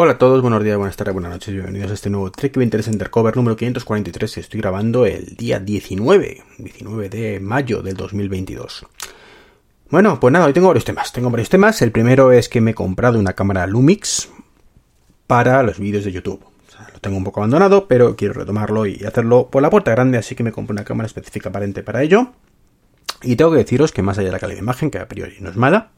Hola a todos, buenos días, buenas tardes, buenas noches, bienvenidos a este nuevo Trek 23 Undercover número 543 estoy grabando el día 19, 19 de mayo del 2022. Bueno, pues nada, hoy tengo varios temas, tengo varios temas, el primero es que me he comprado una cámara Lumix para los vídeos de YouTube. lo tengo un poco abandonado, pero quiero retomarlo y hacerlo por la puerta grande, así que me compré una cámara específica aparente para ello. Y tengo que deciros que más allá de la calidad de imagen, que a priori no es mala,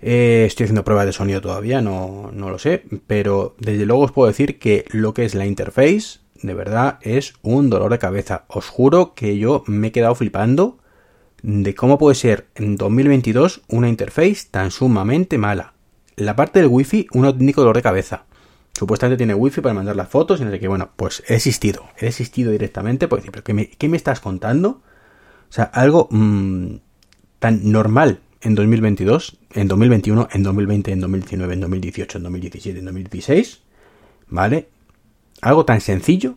eh, estoy haciendo pruebas de sonido todavía, no, no lo sé, pero desde luego os puedo decir que lo que es la interface, de verdad, es un dolor de cabeza. Os juro que yo me he quedado flipando de cómo puede ser en 2022 una interface tan sumamente mala. La parte del wifi, un auténtico dolor de cabeza. Supuestamente tiene wifi para mandar las fotos y no sé qué. Bueno, pues he existido. He existido directamente por decir, ¿pero qué me, estás contando? O sea, algo mmm, tan normal en 2022, en 2021, en 2020, en 2019, en 2018, en 2017, en 2016, ¿vale? Algo tan sencillo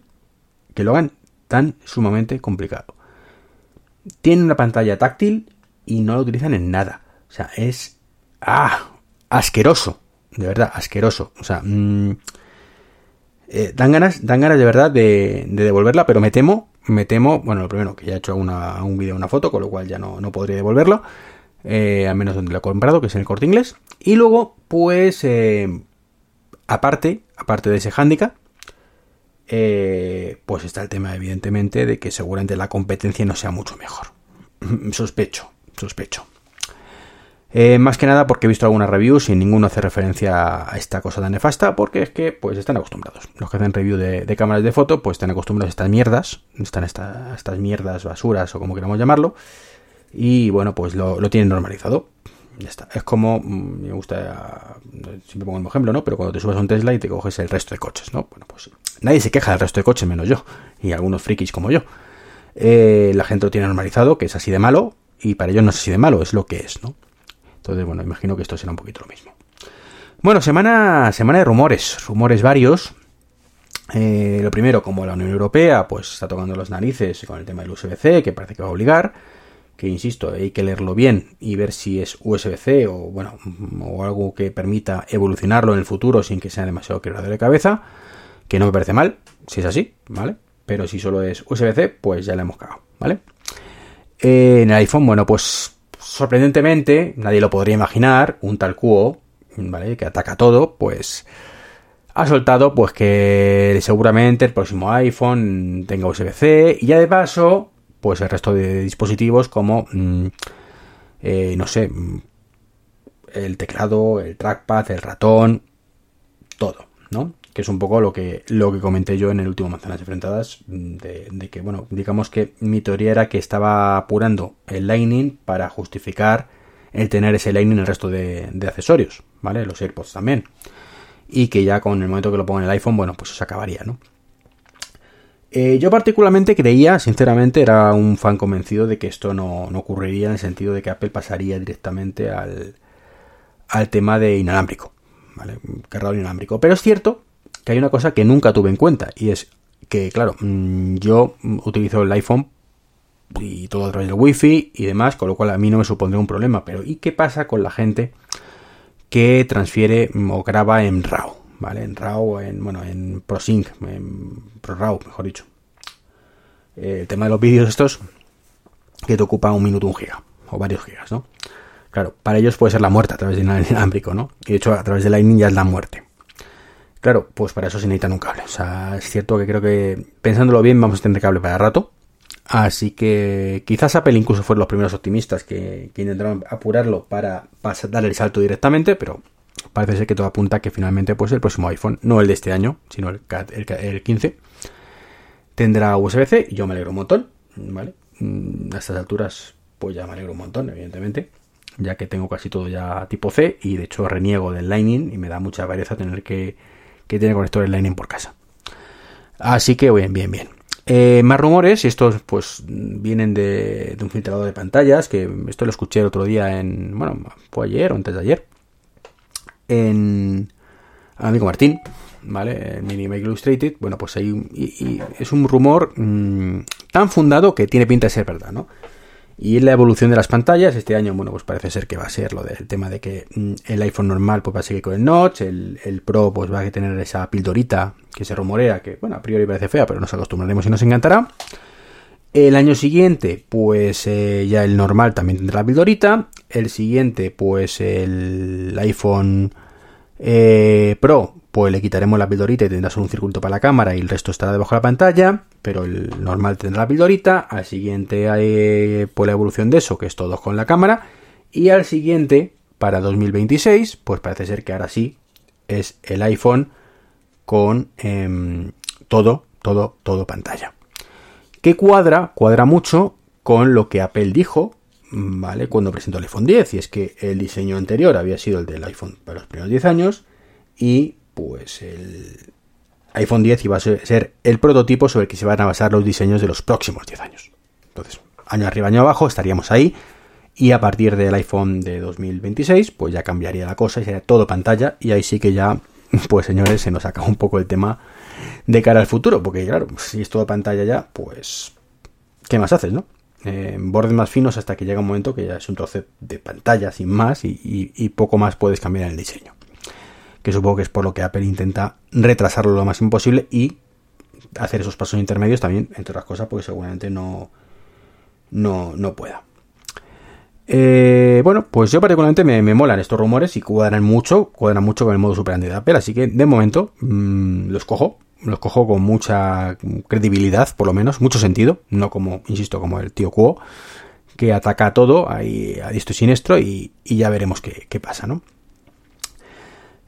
que lo hagan tan sumamente complicado. Tiene una pantalla táctil y no lo utilizan en nada. O sea, es... ¡Ah! Asqueroso. De verdad, asqueroso. O sea, mmm, dan ganas, dan ganas de verdad de, de, devolverla, pero me temo, me temo, bueno, lo primero, que ya he hecho un vídeo, una foto, con lo cual ya no, no podría devolverlo eh, al menos donde lo he comprado, que es en el corte inglés. Y luego, pues, eh, aparte, aparte de ese handicap, eh, pues está el tema, evidentemente, de que seguramente la competencia no sea mucho mejor. sospecho, sospecho. Eh, más que nada porque he visto algunas reviews y ninguno hace referencia a esta cosa tan nefasta, porque es que pues están acostumbrados. Los que hacen review de, cámaras de foto, pues están acostumbrados a estas mierdas, están esta, estas mierdas, basuras o como queramos llamarlo, y bueno, pues lo, tienen normalizado. Ya está. Es como, mm, me gusta, siempre pongo el ejemplo, ¿no? Pero cuando te subes a un Tesla y te coges el resto de coches, ¿no? Bueno, pues nadie se queja del resto de coches menos yo, y algunos frikis como yo. Eh, la gente lo tiene normalizado, que es así de malo, y para ellos no es así de malo, es lo que es, ¿no? Entonces, bueno, imagino que esto será un poquito lo mismo. Bueno, semana, semana de rumores, rumores varios. Eh, lo primero, como la Unión Europea, pues está tocando las narices con el tema del USB-C, que parece que va a obligar que insisto, hay que leerlo bien y ver si es USB-C o bueno, o algo que permita evolucionarlo en el futuro sin que sea demasiado quebradero de cabeza, que no me parece mal, si es así, ¿vale? Pero si solo es USB-C, pues ya le hemos cagado, ¿vale? Eh, en el iPhone, bueno, pues sorprendentemente, nadie lo podría imaginar, un tal cuo, ¿vale? Que ataca todo, pues ha soltado pues que seguramente el próximo iPhone tenga USB-C y ya de paso pues el resto de dispositivos como, mmm, eh, no sé, mm, el teclado, el trackpad, el ratón, todo, ¿no? Que es un poco lo que, lo que comenté yo en el último Manzanas Enfrentadas, mm, de, que, bueno, digamos que mi teoría era que estaba apurando el Lightning para justificar el tener ese Lightning en el resto de, accesorios, ¿vale? Los AirPods también. Y que ya con el momento que lo ponga en el iPhone, bueno, pues se acabaría, ¿no? Eh, yo particularmente creía, sinceramente, era un fan convencido de que esto no, no, ocurriría en el sentido de que Apple pasaría directamente al, al tema de inalámbrico, ¿vale? Cargador inalámbrico. Pero es cierto que hay una cosa que nunca tuve en cuenta y es que, claro, mm, yo utilizo el iPhone y todo a través del Wi-Fi y demás, con lo cual a mí no me supondría un problema. Pero ¿y qué pasa con la gente que transfiere o graba en RAW? ¿Vale? En RAW, en, bueno, en ProSync, en ProRAW, mejor dicho. El tema de los vídeos estos que te ocupa un minuto, un giga, o varios gigas, ¿no? Claro, para ellos puede ser la muerte a través del inalámbrico, ¿no? Y de hecho, a través de Lightning ya es la muerte. Claro, pues para eso se necesitan un cable. O sea, es cierto que creo que, pensándolo bien, vamos a tener cable para rato. Así que quizás Apple incluso fueron los primeros optimistas que, que intentaron apurarlo para, para dar el salto directamente, pero parece ser que todo apunta que finalmente pues el próximo iPhone, no el de este año, sino el, el, el 15, tendrá USB-C y yo me alegro un montón, ¿vale? Mm, a estas alturas pues ya me alegro un montón, evidentemente, ya que tengo casi todo ya tipo C y de hecho reniego del Lightning y me da mucha variedad tener que, que tener conectores Lightning por casa. Así que bien, bien, bien. Eh, más rumores, y estos pues vienen de, de, un filtrador de pantallas, que esto lo escuché el otro día en, bueno, fue ayer o antes de ayer, en amigo Martín, ¿vale? Mini Make Illustrated. Bueno, pues y, es un rumor mmm, tan fundado que tiene pinta de ser verdad, ¿no? Y la evolución de las pantallas, este año, bueno, pues parece ser que va a ser lo del tema de que mm, el iPhone normal pues va a seguir con el notch, el, el, Pro pues va a tener esa pildorita que se rumorea, que bueno, a priori parece fea, pero nos acostumbraremos y nos encantará. El año siguiente, pues eh, ya el normal también tendrá la pildorita. El siguiente, pues el iPhone eh, Pro, pues le quitaremos la pildorita y tendrá solo un circuito para la cámara y el resto estará debajo de la pantalla pero el normal tendrá la pildorita, al siguiente hay eh, pues la evolución de eso, que es todo con la cámara, y al siguiente, para 2026, pues parece ser que ahora sí es el iPhone con em, todo, todo, todo pantalla. Que cuadra, cuadra mucho con lo que Apple dijo, ¿vale? Cuando presentó el iPhone 10, y es que el diseño anterior había sido el del iPhone para los primeros 10 años, y pues el, iPhone 10 iba a ser el prototipo sobre el que se van a basar los diseños de los próximos 10 años. Entonces, año arriba, año abajo, estaríamos ahí. Y a partir del iPhone de 2026, pues ya cambiaría la cosa y sería todo pantalla. Y ahí sí que ya, pues señores, se nos acaba un poco el tema de cara al futuro. Porque claro, si es todo pantalla ya, pues, ¿qué más haces, no? Eh, bordes más finos hasta que llega un momento que ya es un trozo de pantalla sin más y poco más puedes cambiar en el diseño que supongo que es por lo que Apple intenta retrasarlo lo máximo posible y hacer esos pasos intermedios también, entre otras cosas, porque seguramente no, no, no pueda. Eh, bueno, pues yo particularmente me, molan estos rumores y cuadran mucho, cuadran mucho con el modo superante de Apple, así que de momento mm, los cojo, los cojo con mucha credibilidad, por lo menos, mucho sentido, no como, insisto, como el tío Cuo, que ataca todo ahí a diestro y siniestro y, ya veremos qué, qué pasa, ¿no?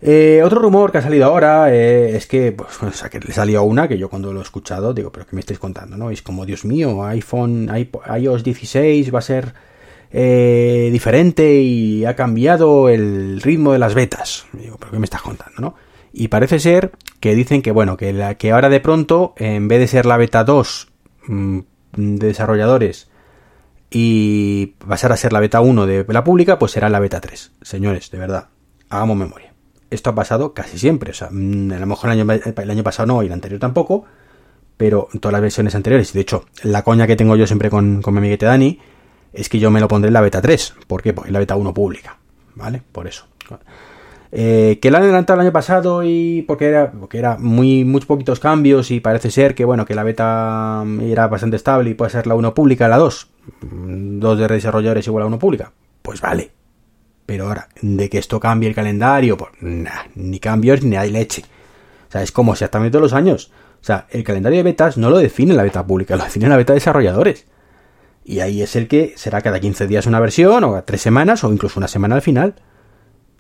Eh, otro rumor que ha salido ahora eh, es que, pues, o sea, que le salió una que yo cuando lo he escuchado digo, pero ¿qué me estáis contando? ¿No? Es como, Dios mío, iPhone, iOS 16 va a ser eh, diferente y ha cambiado el ritmo de las betas. Digo, pero ¿qué me estás contando? ¿no? Y parece ser que dicen que, bueno, que, la, que ahora de pronto, en vez de ser la beta 2 mm, de desarrolladores y pasar a ser la beta 1 de la pública, pues será la beta 3. Señores, de verdad, hagamos memoria esto ha pasado casi siempre. O sea, mm, a lo mejor el año, el año pasado no y el anterior tampoco, pero en todas las versiones anteriores. Y de hecho, la coña que tengo yo siempre con, con mi amiguete Dani es que yo me lo pondré en la beta 3. ¿Por qué? Porque es la beta 1 pública. ¿Vale? Por eso. Eh, que la han adelantado el año pasado y porque era, porque era muy, muy poquitos cambios y parece ser que bueno, que la beta era bastante estable y puede ser la 1 pública, la 2. Mm, dos de desarrolladores igual a 1 pública. Pues vale, pero ahora, de que esto cambie el calendario, pues nah, ni cambios ni hay leche. O sea, es como exactamente todos los años. O sea, el calendario de betas no lo define la beta pública, lo define la beta de desarrolladores. Y ahí es el que será cada 15 días una versión, o a 3 semanas, o incluso una semana al final.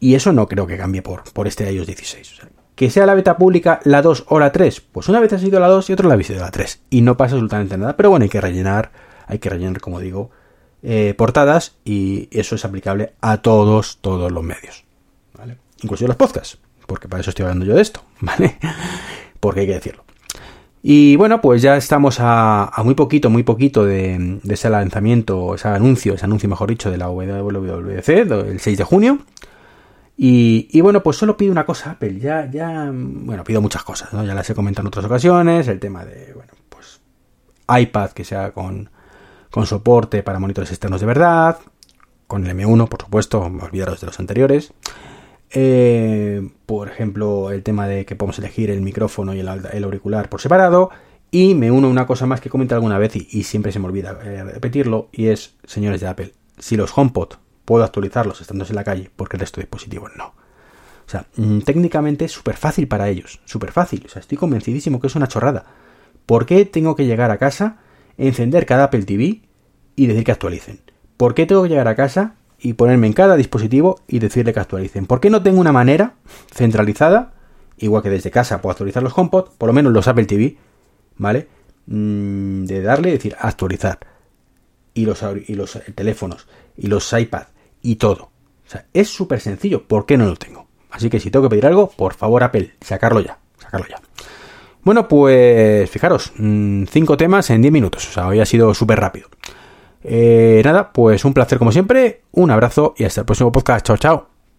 Y eso no creo que cambie por, por este iOS 16. O que sea la beta pública la 2 o la 3, pues una vez ha sido la 2 y otra la ha sido la 3. Y no pasa absolutamente nada. Pero bueno, hay que rellenar, hay que rellenar, como digo, eh, portadas y eso es aplicable a todos, todos los medios. ¿vale? Incluso los podcasts, porque para eso estoy hablando yo de esto, ¿vale? porque hay que decirlo. Y bueno, pues ya estamos a, muy poquito, muy poquito de, ese lanzamiento, ese anuncio, ese anuncio mejor dicho, de la WWDC, el 6 de junio. Y, bueno, pues solo pido una cosa, Apple. Ya, ya, bueno, pido muchas cosas, ¿no? Ya las he comentado en otras ocasiones. El tema de, bueno, pues iPad que sea con, con soporte para monitores externos de verdad, con el M1, por supuesto, olvidaros de los anteriores. Eh, por ejemplo, el tema de que podemos elegir el micrófono y el, auricular por separado. Y me uno a una cosa más que comenté alguna vez y, siempre se me olvida eh, repetirlo, y es, señores de Apple, si los HomePod puedo actualizarlos estando en la calle, porque el resto de dispositivos no. O sea, mm, técnicamente es súper fácil para ellos, súper fácil. O sea, estoy convencidísimo que es una chorrada. ¿Por qué tengo que llegar a casa encender cada Apple TV y decir que actualicen. ¿Por qué tengo que llegar a casa y ponerme en cada dispositivo y decirle que actualicen? ¿Por qué no tengo una manera centralizada, igual que desde casa puedo actualizar los HomePod, por lo menos los Apple TV, ¿vale? Mm, de darle decir actualizar. Y los, y los teléfonos, y los iPad, y todo. O sea, es súper sencillo. ¿Por qué no lo tengo? Así que si tengo que pedir algo, por favor Apple, sacarlo ya. Sacarlo ya. Bueno, pues fijaros, mm, cinco temas en 10 minutos, o sea, hoy ha sido súper rápido. Eh, nada, pues un placer como siempre, un abrazo y hasta el próximo podcast. Chao, chao.